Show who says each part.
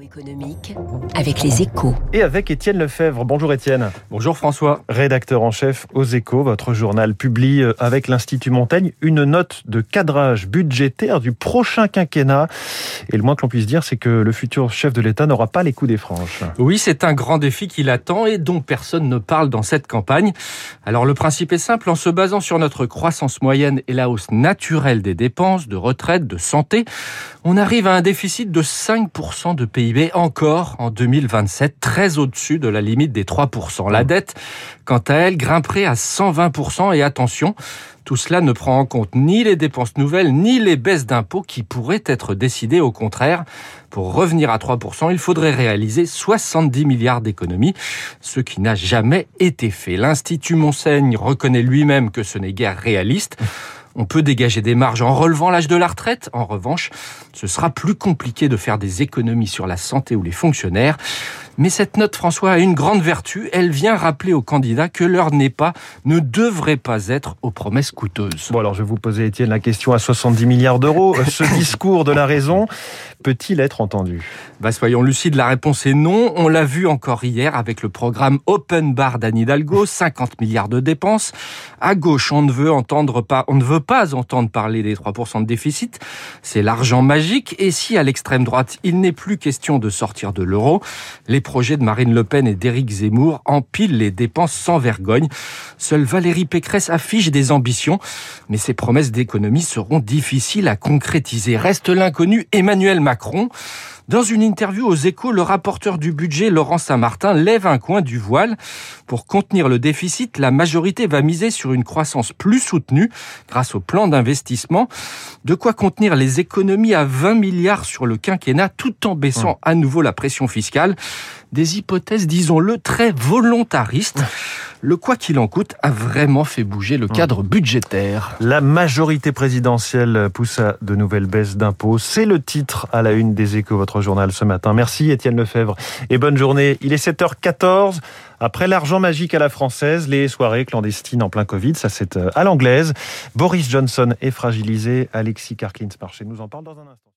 Speaker 1: Économique avec les échos.
Speaker 2: Et avec Étienne Lefebvre. Bonjour Étienne.
Speaker 3: Bonjour François.
Speaker 2: Rédacteur en chef aux échos, votre journal publie euh, avec l'Institut Montaigne une note de cadrage budgétaire du prochain quinquennat. Et le moins que l'on puisse dire, c'est que le futur chef de l'État n'aura pas les coups des franches.
Speaker 3: Oui, c'est un grand défi qui l'attend et dont personne ne parle dans cette campagne. Alors le principe est simple, en se basant sur notre croissance moyenne et la hausse naturelle des dépenses, de retraite, de santé, on arrive à un déficit de 5% de PIB encore en 2027, très au-dessus de la limite des 3%. La dette, quant à elle, grimperait à 120% et attention, tout cela ne prend en compte ni les dépenses nouvelles, ni les baisses d'impôts qui pourraient être décidées. Au contraire, pour revenir à 3%, il faudrait réaliser 70 milliards d'économies, ce qui n'a jamais été fait. L'Institut Monseigne reconnaît lui-même que ce n'est guère réaliste. On peut dégager des marges en relevant l'âge de la retraite. En revanche, ce sera plus compliqué de faire des économies sur la santé ou les fonctionnaires. Mais cette note, François, a une grande vertu. Elle vient rappeler aux candidats que l'heure n'est pas, ne devrait pas être aux promesses coûteuses.
Speaker 2: Bon, alors je vais vous poser, Étienne, la question à 70 milliards d'euros. Ce discours de la raison peut-il être entendu?
Speaker 3: Bah, Soyons lucides, la réponse est non. On l'a vu encore hier avec le programme Open Bar d'Anne Hidalgo, 50 milliards de dépenses. À gauche, on ne veut entendre pas, on ne veut pas entendre parler des 3% de déficit. C'est l'argent magique. Et si à l'extrême droite, il n'est plus question de sortir de l'euro, les projets de Marine Le Pen et d'Éric Zemmour empilent les dépenses sans vergogne. Seule Valérie Pécresse affiche des ambitions, mais ses promesses d'économie seront difficiles à concrétiser. Reste l'inconnu Emmanuel Macron Macron. Dans une interview aux échos, le rapporteur du budget, Laurent Saint-Martin, lève un coin du voile. Pour contenir le déficit, la majorité va miser sur une croissance plus soutenue grâce au plan d'investissement. De quoi contenir les économies à 20 milliards sur le quinquennat tout en baissant à nouveau la pression fiscale. Des hypothèses, disons-le, très volontaristes. Le quoi qu'il en coûte a vraiment fait bouger le cadre budgétaire.
Speaker 2: La majorité présidentielle pousse à de nouvelles baisses d'impôts. C'est le titre à la une des échos, votre journal ce matin. Merci Étienne Lefebvre et bonne journée. Il est 7h14. Après l'argent magique à la française, les soirées clandestines en plein Covid, ça c'est à l'anglaise. Boris Johnson est fragilisé. Alexis Karklins-Marché nous en parle dans un instant.